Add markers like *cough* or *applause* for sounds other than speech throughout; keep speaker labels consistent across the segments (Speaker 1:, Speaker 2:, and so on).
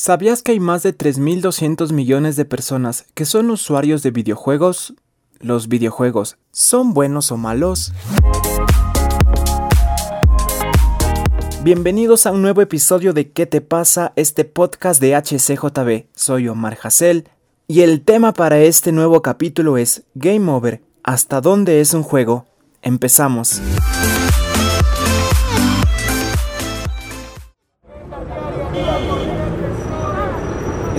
Speaker 1: ¿Sabías que hay más de 3.200 millones de personas que son usuarios de videojuegos? ¿Los videojuegos son buenos o malos? Bienvenidos a un nuevo episodio de ¿Qué te pasa? Este podcast de HCJB. Soy Omar Hassel y el tema para este nuevo capítulo es Game Over. ¿Hasta dónde es un juego? Empezamos.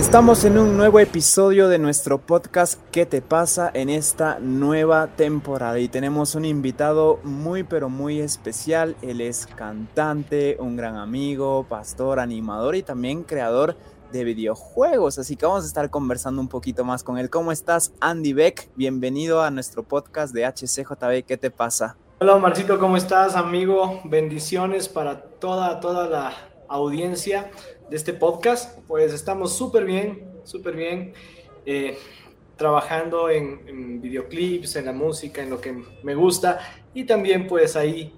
Speaker 1: Estamos en un nuevo episodio de nuestro podcast ¿Qué te pasa? en esta nueva temporada y tenemos un invitado muy pero muy especial. Él es cantante, un gran amigo, pastor, animador y también creador de videojuegos. Así que vamos a estar conversando un poquito más con él. ¿Cómo estás, Andy Beck? Bienvenido a nuestro podcast de HCJB. ¿Qué te pasa?
Speaker 2: Hola, Marcito, ¿cómo estás, amigo? Bendiciones para toda, toda la audiencia de este podcast. Pues estamos súper bien, súper bien. Eh, trabajando en, videoclips, en la música, en lo que me gusta y también pues ahí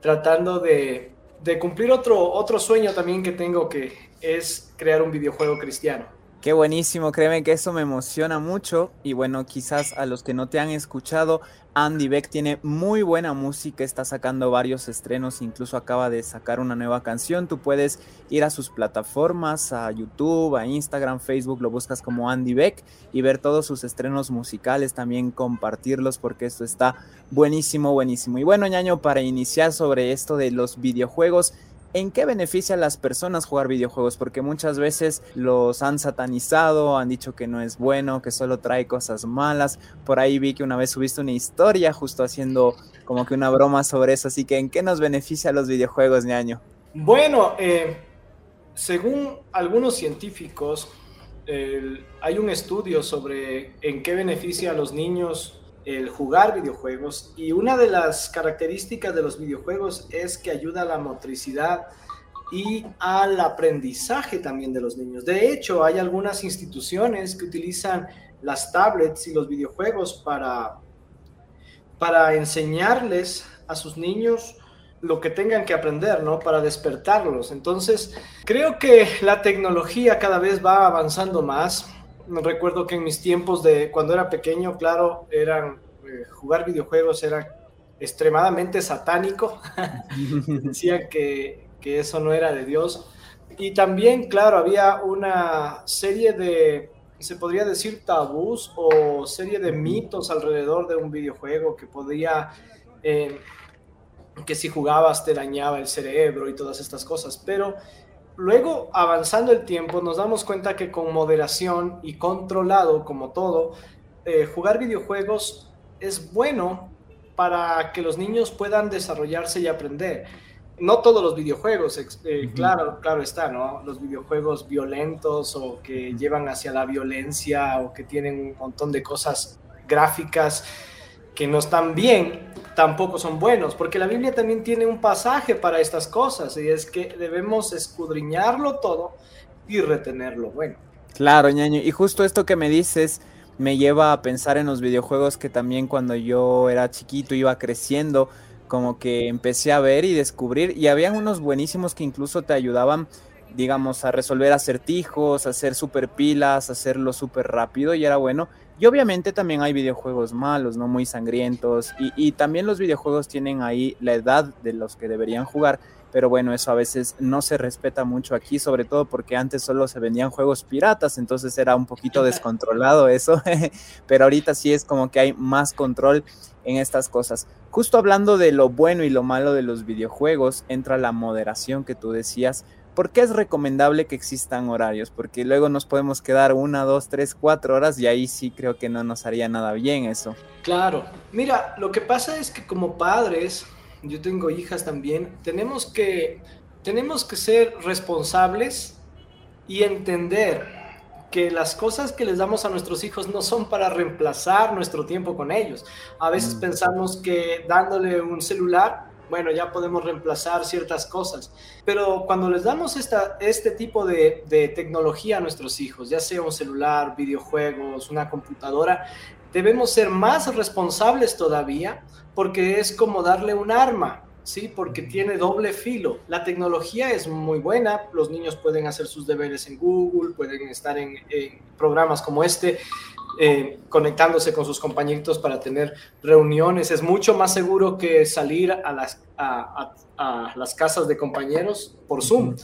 Speaker 2: tratando de, de, cumplir otro, otro sueño también que tengo que es crear un videojuego cristiano.
Speaker 1: Qué buenísimo, créeme que eso me emociona mucho y bueno, quizás a los que no te han escuchado, Andy Beck tiene muy buena música, está sacando varios estrenos, incluso acaba de sacar una nueva canción, tú puedes ir a sus plataformas, a YouTube, a Instagram, Facebook, lo buscas como Andy Beck y ver todos sus estrenos musicales, también compartirlos porque esto está buenísimo, buenísimo. Y bueno, ñaño, para iniciar sobre esto de los videojuegos, ¿En qué beneficia a las personas jugar videojuegos? Porque muchas veces los han satanizado, han dicho que no es bueno, que solo trae cosas malas. Por ahí vi que una vez subiste una historia justo haciendo como que una broma sobre eso. Así que, ¿en qué nos beneficia a los videojuegos, ñaño?
Speaker 2: Bueno, eh, según algunos científicos, hay un estudio sobre en qué beneficia a los niños el jugar videojuegos y una de las características de los videojuegos es que ayuda a la motricidad y al aprendizaje también de los niños. De hecho, hay algunas instituciones que utilizan las tablets y los videojuegos para, para enseñarles a sus niños lo que tengan que aprender, ¿no? Para despertarlos. Entonces, creo que la tecnología cada vez va avanzando más recuerdo que en mis tiempos de cuando era pequeño, claro, eran eh, jugar videojuegos era extremadamente satánico. *laughs* Decían que, que, eso no era de Dios. Y también, claro, había una serie de, se podría decir, tabús o serie de mitos alrededor de un videojuego que podía, eh, que si jugabas te dañaba el cerebro y todas estas cosas. Pero Luego, avanzando el tiempo, nos damos cuenta que con moderación y controlado, como todo, eh, jugar videojuegos es bueno para que los niños puedan desarrollarse y aprender. No todos los videojuegos, eh, claro, claro está, ¿no? Los videojuegos violentos o que llevan hacia la violencia o que tienen un montón de cosas gráficas que no están bien, tampoco son buenos, porque la Biblia también tiene un pasaje para estas cosas, y es que debemos escudriñarlo todo y retenerlo bueno.
Speaker 1: Claro, ñaño, y justo esto que me dices me lleva a pensar en los videojuegos que también cuando yo era chiquito iba creciendo, como que empecé a ver y descubrir, y habían unos buenísimos que incluso te ayudaban digamos, a resolver acertijos, a hacer super pilas, a hacerlo súper rápido y era bueno. Y obviamente también hay videojuegos malos, ¿no? Muy sangrientos. Y, también los videojuegos tienen ahí la edad de los que deberían jugar. Pero bueno, eso a veces no se respeta mucho aquí, sobre todo porque antes solo se vendían juegos piratas, entonces era un poquito *laughs* descontrolado eso. *laughs* pero ahorita sí es como que hay más control en estas cosas. Justo hablando de lo bueno y lo malo de los videojuegos, entra la moderación que tú decías ¿Por qué es recomendable que existan horarios? Porque luego nos podemos quedar una, dos, tres, cuatro horas y ahí sí creo que no nos haría nada bien eso.
Speaker 2: Claro, mira, lo que pasa es que como padres, yo tengo hijas también, tenemos que, tenemos que ser responsables y entender que las cosas que les damos a nuestros hijos no son para reemplazar nuestro tiempo con ellos. A veces mm. pensamos que dándole un celular bueno, ya podemos reemplazar ciertas cosas. Pero cuando les damos esta, este tipo de, tecnología a nuestros hijos, ya sea un celular, videojuegos, una computadora, debemos ser más responsables todavía porque es como darle un arma. ¿Sí? Porque tiene doble filo. La tecnología es muy buena, los niños pueden hacer sus deberes en Google, pueden estar en, programas como este, eh, conectándose con sus compañeritos para tener reuniones. Es mucho más seguro que salir a las, a, las casas de compañeros por Zoom.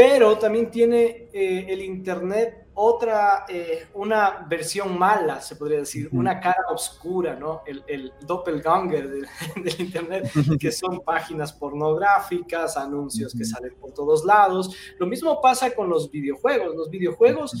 Speaker 2: Pero también tiene eh, el Internet otra, eh, una versión mala, se podría decir, una cara oscura, ¿no? El, el doppelganger del, *laughs* Internet, que son páginas pornográficas, anuncios que salen por todos lados. Lo mismo pasa con los videojuegos. Los videojuegos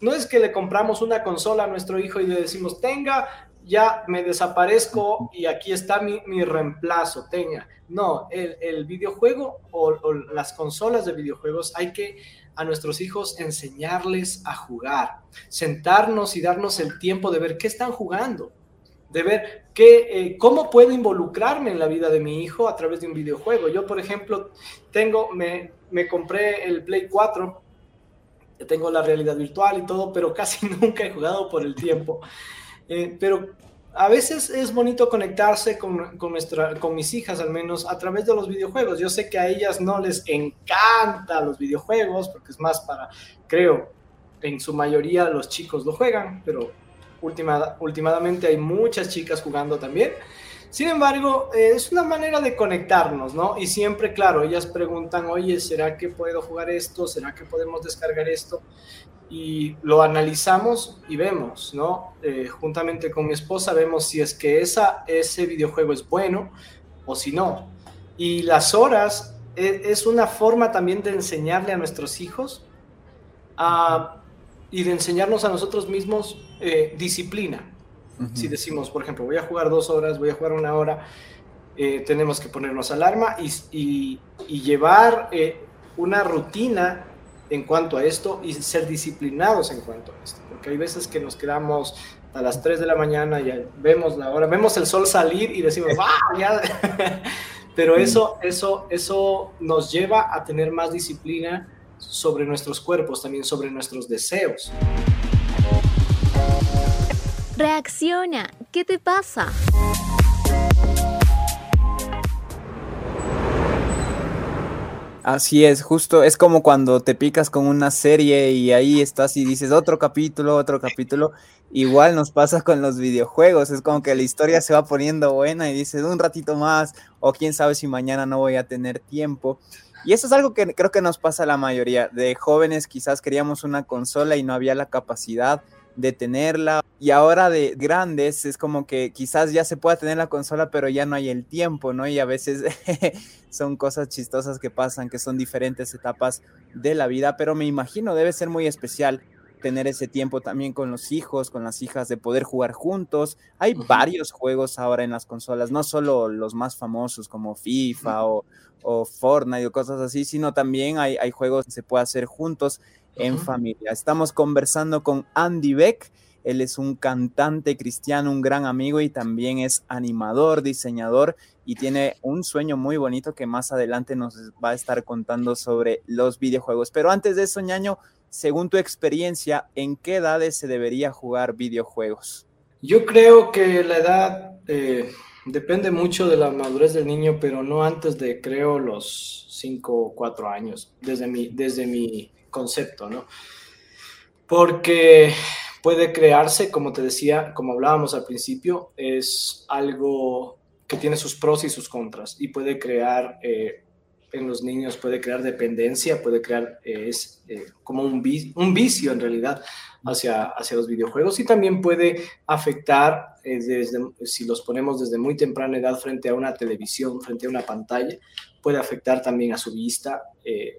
Speaker 2: no es que le compramos una consola a nuestro hijo y le decimos, tenga, ya me desaparezco y aquí está mi, mi reemplazo, tenga. No, el, el videojuego o, o las consolas de videojuegos hay que a nuestros hijos enseñarles a jugar, sentarnos y darnos el tiempo de ver qué están jugando, de ver qué, eh, cómo puedo involucrarme en la vida de mi hijo a través de un videojuego. Yo, por ejemplo, tengo, me, me compré el Play 4, tengo la realidad virtual y todo, pero *laughs* casi nunca he jugado por el tiempo. Eh, pero a veces es bonito conectarse con, con, nuestra, con mis hijas, al menos a través de los videojuegos. Yo sé que a ellas no les encanta los videojuegos, porque es más para, creo, en su mayoría los chicos lo juegan, pero última, últimamente hay muchas chicas jugando también. Sin embargo, eh, es una manera de conectarnos, ¿no? Y siempre, claro, ellas preguntan, oye, ¿será que puedo jugar esto? ¿Será que podemos descargar esto? y lo analizamos y vemos, ¿no? Eh, juntamente con mi esposa vemos si es que esa, ese videojuego es bueno o si no. Y las horas e, es, una forma también de enseñarle a nuestros hijos y de enseñarnos a nosotros mismos eh, disciplina. Si decimos, por ejemplo, voy a jugar dos horas, voy a jugar una hora, eh, tenemos que ponernos alarma y, y llevar una rutina en cuanto a esto y ser disciplinados en cuanto a esto, porque hay veces que nos quedamos a las 3 de la mañana y vemos la hora, vemos el sol salir y decimos, *laughs* ¡ah! *laughs* Pero eso, eso, eso nos lleva a tener más disciplina sobre nuestros cuerpos, también sobre nuestros deseos.
Speaker 3: Reacciona, ¿qué te pasa?
Speaker 1: Así es, justo es como cuando te picas con una serie y ahí estás y dices otro capítulo, otro capítulo. Igual nos pasa con los videojuegos, es como que la historia se va poniendo buena y dices un ratito más o quién sabe si mañana no voy a tener tiempo. Y eso es algo que creo que nos pasa a la mayoría de jóvenes, quizás queríamos una consola y no había la capacidad de tenerla. Y ahora de grandes es como que quizás ya se pueda tener la consola, pero ya no hay el tiempo, ¿no? Y a veces *laughs* son cosas chistosas que pasan, que son diferentes etapas de la vida, pero me imagino debe ser muy especial tener ese tiempo también con los hijos, con las hijas, de poder jugar juntos. Hay varios juegos ahora en las consolas, no solo los más famosos como FIFA o, o, Fortnite o cosas así, sino también hay, hay juegos que se puede hacer juntos en familia. Estamos conversando con Andy Beck. Él es un cantante cristiano, un gran amigo y también es animador, diseñador y tiene un sueño muy bonito que más adelante nos va a estar contando sobre los videojuegos. Pero antes de eso, ñaño, según tu experiencia, ¿en qué edades se debería jugar videojuegos?
Speaker 2: Yo creo que la edad eh, depende mucho de la madurez del niño, pero no antes de, creo, los 5 o 4 años, desde mi, desde mi concepto, ¿no? Porque puede crearse, como te decía, como hablábamos al principio, es algo que tiene sus pros y sus contras y puede crear eh, en los niños, puede crear dependencia, puede crear eh, es, eh, como un, un, vicio en realidad hacia, hacia los videojuegos y también puede afectar, desde, si los ponemos desde muy temprana edad frente a una televisión, frente a una pantalla, puede afectar también a su vista eh,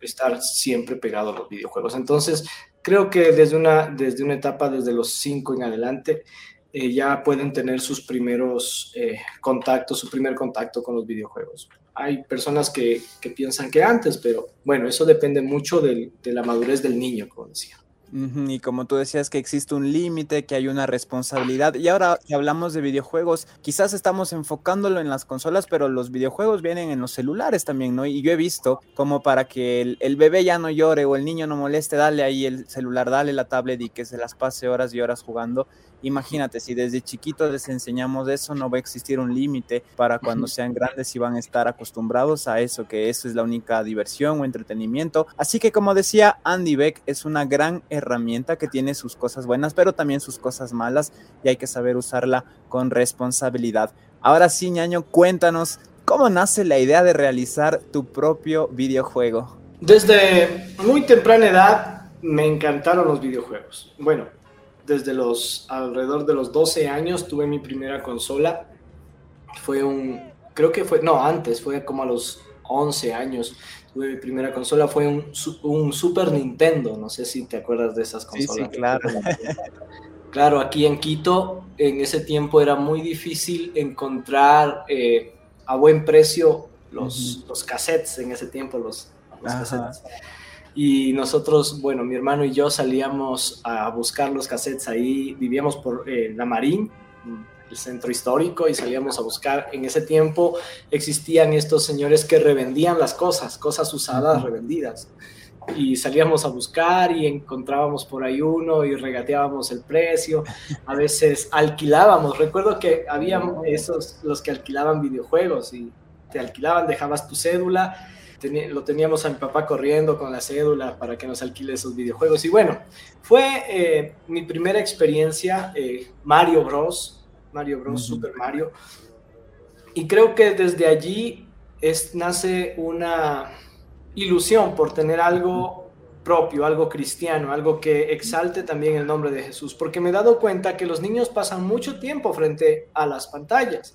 Speaker 2: estar siempre pegado a los videojuegos. Entonces, creo que desde una, desde una etapa, desde los cinco en adelante, eh, ya pueden tener sus primeros eh, contactos, su primer contacto con los videojuegos. Hay personas que, que piensan que antes, pero bueno, eso depende mucho de la madurez del niño, como decía.
Speaker 1: Y como tú decías que existe un límite, que hay una responsabilidad. Y ahora que hablamos de videojuegos, quizás estamos enfocándolo en las consolas, pero los videojuegos vienen en los celulares también, ¿no? Y yo he visto como para que el, el bebé ya no llore o el niño no moleste, dale ahí el celular, dale la tablet y que se las pase horas y horas jugando. Imagínate, si desde chiquitos les enseñamos eso, no va a existir un límite para cuando sean grandes y van a estar acostumbrados a eso, que eso es la única diversión o entretenimiento. Así que como decía Andy Beck, es una gran herramienta que tiene sus cosas buenas, pero también sus cosas malas y hay que saber usarla con responsabilidad. Ahora sí, ñaño, cuéntanos cómo nace la idea de realizar tu propio videojuego.
Speaker 2: Desde muy temprana edad me encantaron los videojuegos. Bueno, desde los alrededor de los 12 años tuve mi primera consola. Fue un, creo que fue, no, antes, fue como a los 11 años. Tuve mi primera consola, fue un, un Super Nintendo. No sé si te acuerdas de esas consolas.
Speaker 1: Sí, claro. *laughs*
Speaker 2: Claro, aquí en Quito en ese tiempo era muy difícil encontrar eh, a buen precio los, los cassettes en ese tiempo, los, los cassettes. Y nosotros, bueno, mi hermano y yo salíamos a buscar los cassettes ahí, vivíamos por eh, la Marín, el centro histórico, y salíamos a buscar. En ese tiempo existían estos señores que revendían las cosas, cosas usadas, revendidas. Y salíamos a buscar y encontrábamos por ahí uno y regateábamos el precio. A veces alquilábamos. Recuerdo que había esos, los que alquilaban videojuegos y te alquilaban, dejabas tu cédula lo teníamos a mi papá corriendo con la cédula para que nos alquile esos videojuegos. Y bueno, fue eh, mi primera experiencia eh, Mario Bros. Mario Bros. Super Mario. Y creo que desde allí es, nace una ilusión por tener algo propio, algo cristiano, algo que exalte también el nombre de Jesús, porque me he dado cuenta que los niños pasan mucho tiempo frente a las pantallas,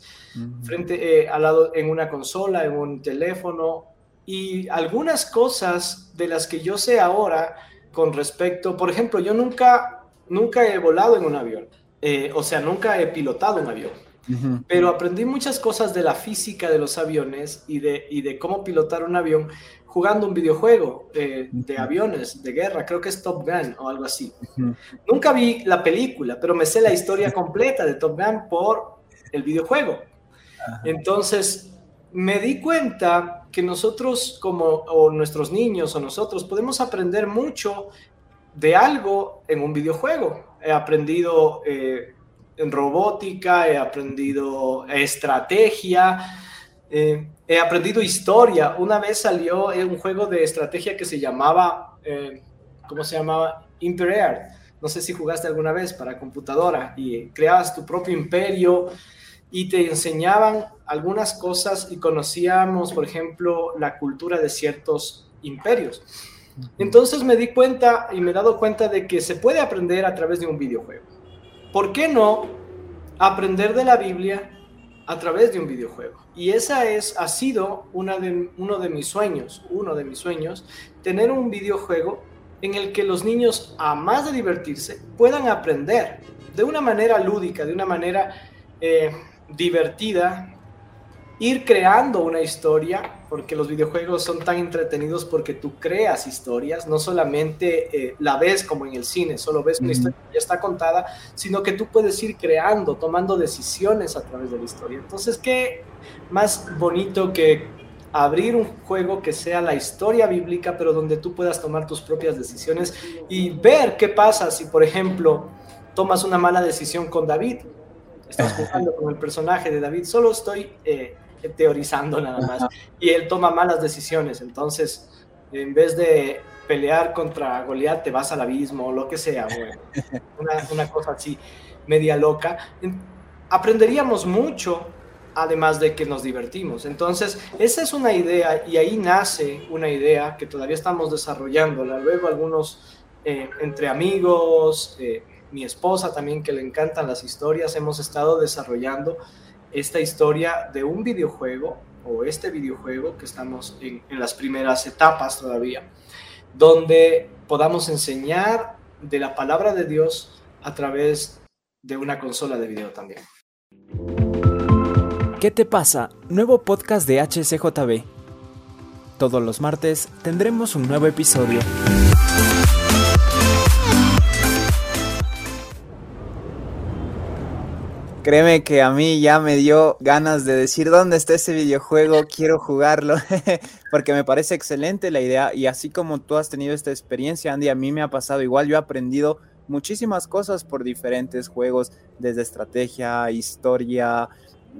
Speaker 2: frente eh, al lado en una consola, en un teléfono, y algunas cosas de las que yo sé ahora con respecto, por ejemplo, yo nunca, nunca he volado en un avión, eh, o sea, nunca he pilotado un avión, pero aprendí muchas cosas de la física de los aviones y de, y de cómo pilotar un avión jugando un videojuego eh, de aviones, de guerra, creo que es Top Gun o algo así. Nunca vi la película, pero me sé la historia *laughs* completa de Top Gun por el videojuego. Entonces, me di cuenta que nosotros como o nuestros niños o nosotros podemos aprender mucho de algo en un videojuego. He aprendido eh, en robótica, he aprendido estrategia, eh, he aprendido historia. Una vez salió un juego de estrategia que se llamaba, eh, ¿cómo se llamaba? Imperial. No sé si jugaste alguna vez para computadora y creabas tu propio imperio y te enseñaban algunas cosas y conocíamos, por ejemplo, la cultura de ciertos imperios. Entonces me di cuenta y me he dado cuenta de que se puede aprender a través de un videojuego. ¿Por qué no aprender de la Biblia a través de un videojuego? Y esa es, ha sido una de, uno de mis sueños, uno de mis sueños, tener un videojuego en el que los niños, a más de divertirse, puedan aprender de una manera lúdica, de una manera eh, divertida, ir creando una historia, porque los videojuegos son tan entretenidos porque tú creas historias, no solamente eh, la ves como en el cine, solo ves una historia que ya está contada, sino que tú puedes ir creando, tomando decisiones a través de la historia. Entonces, ¿qué más bonito que abrir un juego que sea la historia bíblica, pero donde tú puedas tomar tus propias decisiones y ver qué pasa si, por ejemplo, tomas una mala decisión con David? estás *laughs* jugando con el personaje de David, solo estoy eh, teorizando nada más. Y él toma malas decisiones, entonces en vez de pelear contra Goliat te vas al abismo o lo que sea, *laughs* una, una cosa así media loca. Aprenderíamos mucho además de que nos divertimos. Entonces, esa es una idea y ahí nace una idea que todavía estamos desarrollando. Luego algunos eh, entre amigos, eh, mi esposa también que le encantan las historias, hemos estado desarrollando esta historia de un videojuego o este videojuego que estamos en, las primeras etapas todavía, donde podamos enseñar de la palabra de Dios a través de una consola de video también.
Speaker 1: ¿Qué te pasa? Nuevo podcast de HCJB. Todos los martes tendremos un nuevo episodio. Créeme que a mí ya me dio ganas de decir dónde está ese videojuego, quiero jugarlo, *laughs* porque me parece excelente la idea y así como tú has tenido esta experiencia, Andy, a mí me ha pasado igual, yo he aprendido muchísimas cosas por diferentes juegos, desde estrategia, historia,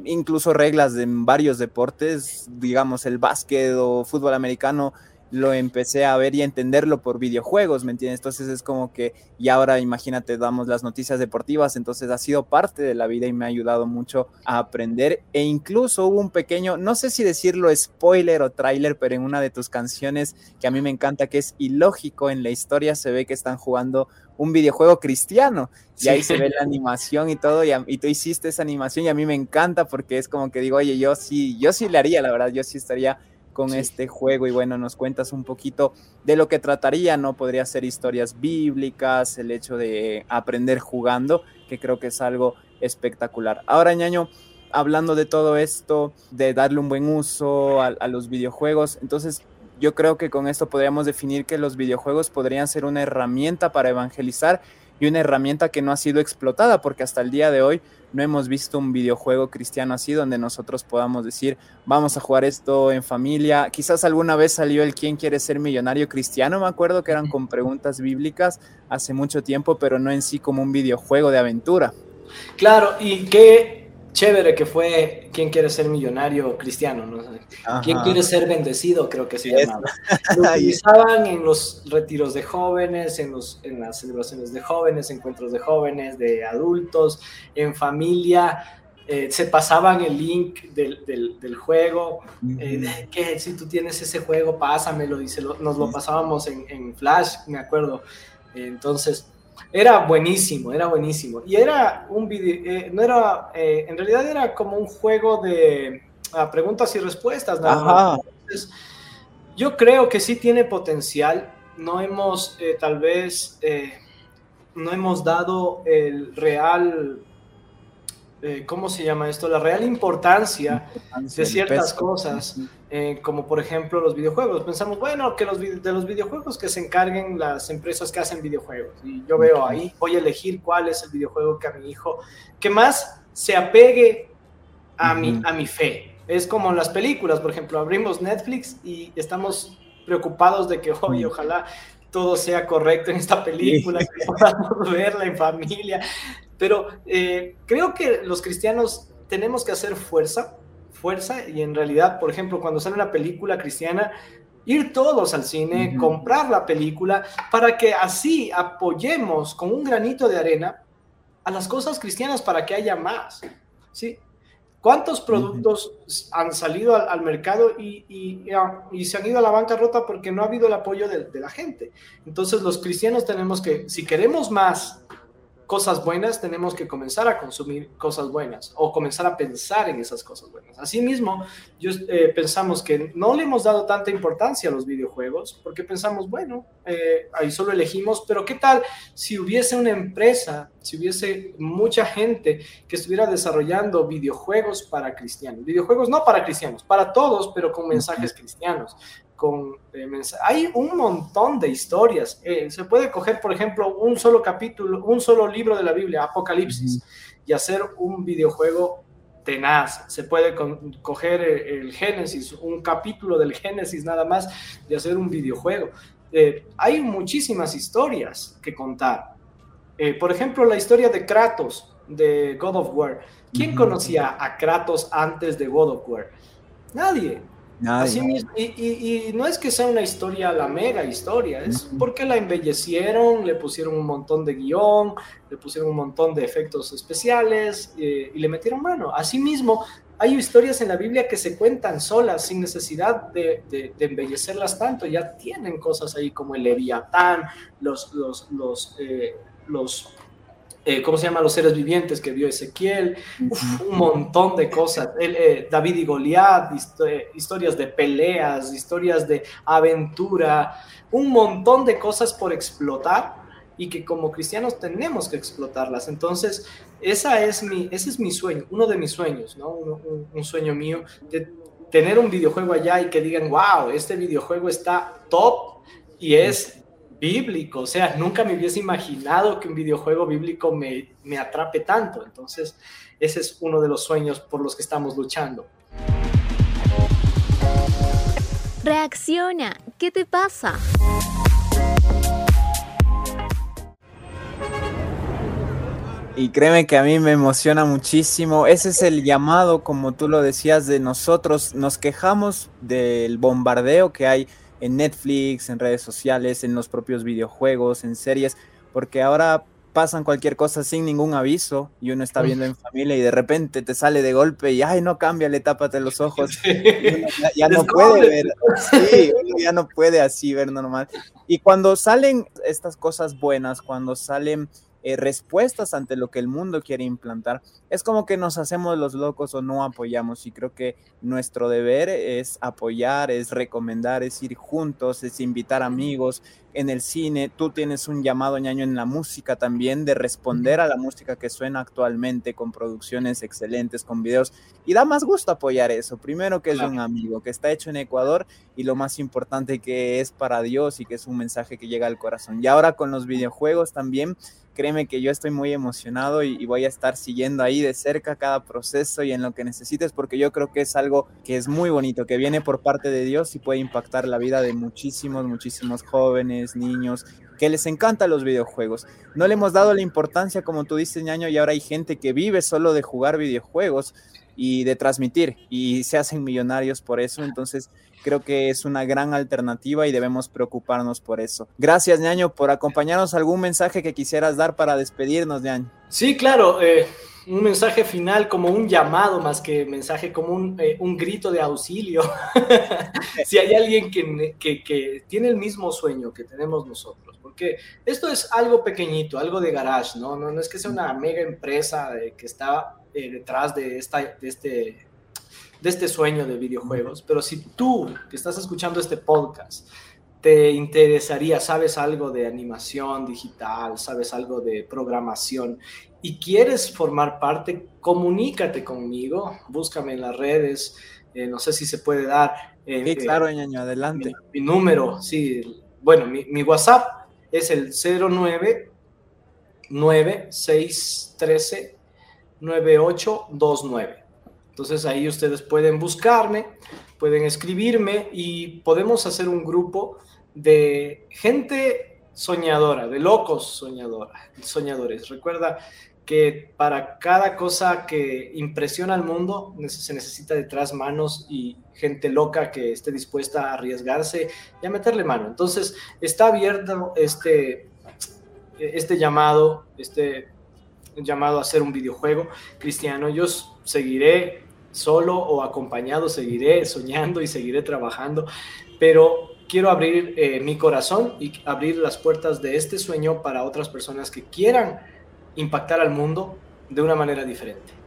Speaker 1: incluso reglas de varios deportes, digamos el básquet o fútbol americano, lo empecé a ver y a entenderlo por videojuegos, ¿me entiendes? Entonces es como que, y ahora imagínate, damos las noticias deportivas, entonces ha sido parte de la vida y me ha ayudado mucho a aprender. E incluso hubo un pequeño, no sé si decirlo spoiler o trailer, pero en una de tus canciones que a mí me encanta, que es ilógico, en la historia se ve que están jugando un videojuego cristiano y ahí se ve la animación y todo y, y, tú hiciste esa animación y a mí me encanta porque es como que digo, oye, yo sí, yo sí le haría, la verdad, yo sí estaría con este juego y bueno, nos cuentas un poquito de lo que trataría, ¿no? Podría ser historias bíblicas, el hecho de aprender jugando, que creo que es algo espectacular. Ahora, ñaño, hablando de todo esto, de darle un buen uso a, a los videojuegos, entonces yo creo que con esto podríamos definir que los videojuegos podrían ser una herramienta para evangelizar y una herramienta que no ha sido explotada, porque hasta el día de hoy no hemos visto un videojuego cristiano así donde nosotros podamos decir, vamos a jugar esto en familia. Quizás alguna vez salió el quién quiere ser millonario cristiano, me acuerdo que eran con preguntas bíblicas hace mucho tiempo, pero no en sí como un videojuego de aventura.
Speaker 2: Claro, y qué chévere que fue ¿Quién quiere ser millonario cristiano? ¿no? ¿Quién quiere ser bendecido? Creo que se llamaba. *laughs* Lo utilizaban en los retiros de jóvenes, en, los, en las celebraciones de jóvenes, encuentros de jóvenes, de adultos, en familia. Eh, se pasaban el link del, del, del juego, eh, que si tú tienes ese juego, pásamelo, y se lo, nos lo pasábamos en, en Flash, me acuerdo. Entonces, era buenísimo, era buenísimo. Y era un video, eh, no era, eh, en realidad era como un juego de uh, preguntas y respuestas. Entonces, yo creo que sí tiene potencial. No hemos, eh, tal vez, no hemos dado el real ¿cómo se llama esto? La real importancia, importancia de ciertas cosas, eh, como por ejemplo los videojuegos. Pensamos, bueno, que los de los videojuegos que se encarguen las empresas que hacen videojuegos. Y yo veo ahí, voy a elegir cuál es el videojuego que a mi hijo, que más se apegue a, mi, a mi fe. Es como las películas, por ejemplo, abrimos Netflix y estamos preocupados de que, hoy ojalá todo sea correcto en esta película, que podamos *laughs* verla en familia. Pero eh, creo que los cristianos tenemos que hacer fuerza, fuerza, y en realidad, por ejemplo, cuando sale una película cristiana, ir todos al cine, uh -huh. comprar la película, para que así apoyemos con un granito de arena a las cosas cristianas para que haya más. ¿sí? ¿Cuántos productos uh -huh. han salido al, al mercado y, y, y, se han ido a la bancarrota porque no ha habido el apoyo de, de la gente? Entonces los cristianos tenemos que, si queremos más cosas buenas, tenemos que comenzar a consumir cosas buenas o comenzar a pensar en esas cosas buenas. Asimismo, yo, eh, pensamos que no le hemos dado tanta importancia a los videojuegos porque pensamos, bueno, eh, ahí solo elegimos, pero ¿qué tal si hubiese una empresa, si hubiese mucha gente que estuviera desarrollando videojuegos para cristianos? Videojuegos no para cristianos, para todos, pero con mensajes cristianos con eh, hay un montón de historias. Eh, se puede coger, por ejemplo, un solo capítulo, un solo libro de la Biblia, Apocalipsis, uh -huh. y hacer un videojuego tenaz. Se puede coger el Génesis, un capítulo del Génesis nada más, y hacer un videojuego. Eh, hay muchísimas historias que contar. Eh, por ejemplo, la historia de Kratos, de God of War. ¿Quién uh -huh. conocía a Kratos antes de God of War? Nadie. Así mismo, y, y, y, no es que sea una historia, la mega historia, es porque la embellecieron, le pusieron un montón de guion, le pusieron un montón de efectos especiales eh, y le metieron mano. Asimismo, hay historias en la Biblia que se cuentan solas, sin necesidad de, de, de embellecerlas tanto, ya tienen cosas ahí como el Leviatán, los, los, los, eh, los eh, ¿cómo se llama? Los seres vivientes que vio Ezequiel, Uf, un montón de cosas. El, eh, David y Goliat, hist historias de peleas, historias de aventura, un montón de cosas por explotar y que como cristianos tenemos que explotarlas. Entonces, esa es mi, ese es mi sueño, uno de mis sueños, ¿no? un, un, un sueño mío, de tener un videojuego allá y que digan, wow, este videojuego está top y es bíblico, o sea, nunca me hubiese imaginado que un videojuego bíblico me, me atrape tanto, entonces ese es uno de los sueños por los que estamos luchando.
Speaker 3: Reacciona, ¿qué te pasa?
Speaker 1: Y créeme que a mí me emociona muchísimo. Ese es el llamado, como tú lo decías, de nosotros. Nos quejamos del bombardeo que hay en Netflix, en redes sociales, en los propios videojuegos, en series, porque ahora pasan cualquier cosa sin ningún aviso y uno está viendo en familia y de repente te sale de golpe y ay no cámbiale, tápate los *laughs* ojos. ya, no puede ver, sí, ya no puede así ver normal. Y cuando salen estas cosas buenas, cuando salen eh, respuestas ante lo que el mundo quiere implantar, es como que nos hacemos los locos o no apoyamos y creo que nuestro deber es apoyar, es recomendar, es ir juntos, es invitar amigos, en el cine, tú tienes un llamado ñaño en la música también de responder a la música que suena actualmente con producciones excelentes, con videos. Y da más gusto apoyar eso. Primero que es un amigo, que está hecho en Ecuador y lo más importante que es para Dios y que es un mensaje que llega al corazón. Y ahora con los videojuegos también, créeme que yo estoy muy emocionado y, voy a estar siguiendo ahí de cerca cada proceso y en lo que necesites porque yo creo que es algo que es muy bonito, que viene por parte de Dios y puede impactar la vida de muchísimos, muchísimos jóvenes niños, que les encantan los videojuegos. No le hemos dado la importancia, como tú dices, ñaño, y ahora hay gente que vive solo de jugar videojuegos y de transmitir y se hacen millonarios por eso. Entonces, creo que es una gran alternativa y debemos preocuparnos por eso. Gracias, ñaño, por acompañarnos. ¿Algún mensaje que quisieras dar para despedirnos, ñaño?
Speaker 2: Sí, claro. Eh, un mensaje final como un llamado más que mensaje, como un, eh, un grito de auxilio. *laughs* si hay alguien que, que, tiene el mismo sueño que tenemos nosotros, porque esto es algo pequeñito, algo de garage, ¿no? No, no es que sea una mega empresa de, que está eh, detrás de, esta, de, este, de este sueño de videojuegos, pero si tú que estás escuchando este podcast, te interesaría, sabes algo de animación digital, sabes algo de programación y quieres formar parte, comunícate conmigo, búscame en las redes, eh, no sé si se puede dar.
Speaker 1: Eh, sí, claro, ñaño, adelante.
Speaker 2: Mi, mi, número, sí, bueno, mi, mi, WhatsApp es el 09 9613 9829. Entonces ahí ustedes pueden buscarme, pueden escribirme y podemos hacer un grupo de gente soñadora, de locos soñadora, soñadores. Recuerda que para cada cosa que impresiona al mundo se necesita detrás manos y gente loca que esté dispuesta a arriesgarse y a meterle mano. Entonces está abierto este, este llamado, este llamado a hacer un videojuego cristiano. Yo seguiré solo o acompañado, seguiré soñando y seguiré trabajando, pero quiero abrir eh, mi corazón y abrir las puertas de este sueño para otras personas que quieran impactar al mundo de una manera diferente.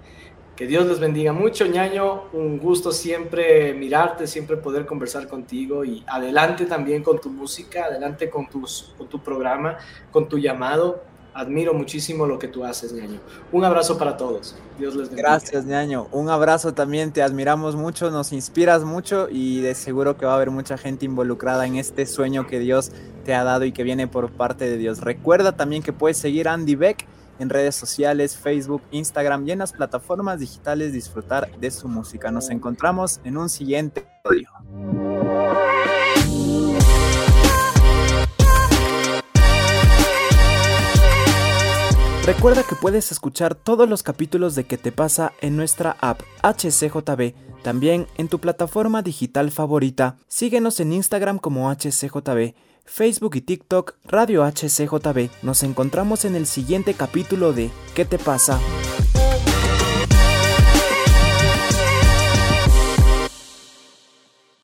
Speaker 2: Que Dios les bendiga mucho, ñaño. Un gusto siempre mirarte, siempre poder conversar contigo y adelante también con tu música, adelante con, tus, con tu programa, con tu llamado. Admiro muchísimo lo que tú haces, ñaño. Un abrazo para todos. Dios les bendiga.
Speaker 1: Gracias, ñaño. Un abrazo también. Te admiramos mucho, nos inspiras mucho y de seguro que va a haber mucha gente involucrada en este sueño que Dios te ha dado y que viene por parte de Dios. Recuerda también que puedes seguir Andy Beck en redes sociales, Facebook, Instagram y en las plataformas digitales disfrutar de su música. Nos encontramos en un siguiente episodio. Recuerda que puedes escuchar todos los capítulos de ¿Qué te pasa en nuestra app HCJB, también en tu plataforma digital favorita. Síguenos en Instagram como HCJB Facebook y TikTok Radio HCJB. Nos encontramos en el siguiente capítulo de ¿Qué te pasa?